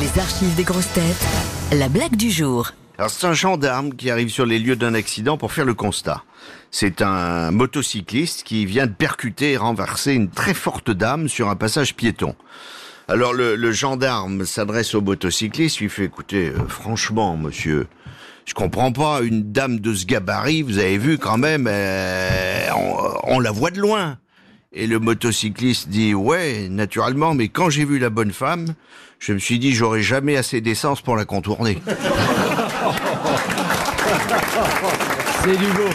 Les archives des grosses têtes. La blague du jour. Alors c'est un gendarme qui arrive sur les lieux d'un accident pour faire le constat. C'est un motocycliste qui vient de percuter et renverser une très forte dame sur un passage piéton. Alors le, gendarme s'adresse au motocycliste, lui fait écoutez, euh, franchement monsieur, je comprends pas, une dame de ce gabarit, vous avez vu quand même, euh, on la voit de loin. Et le motocycliste dit ouais, naturellement, mais quand j'ai vu la bonne femme, je me suis dit j'aurais jamais assez d'essence pour la contourner. C'est du beau.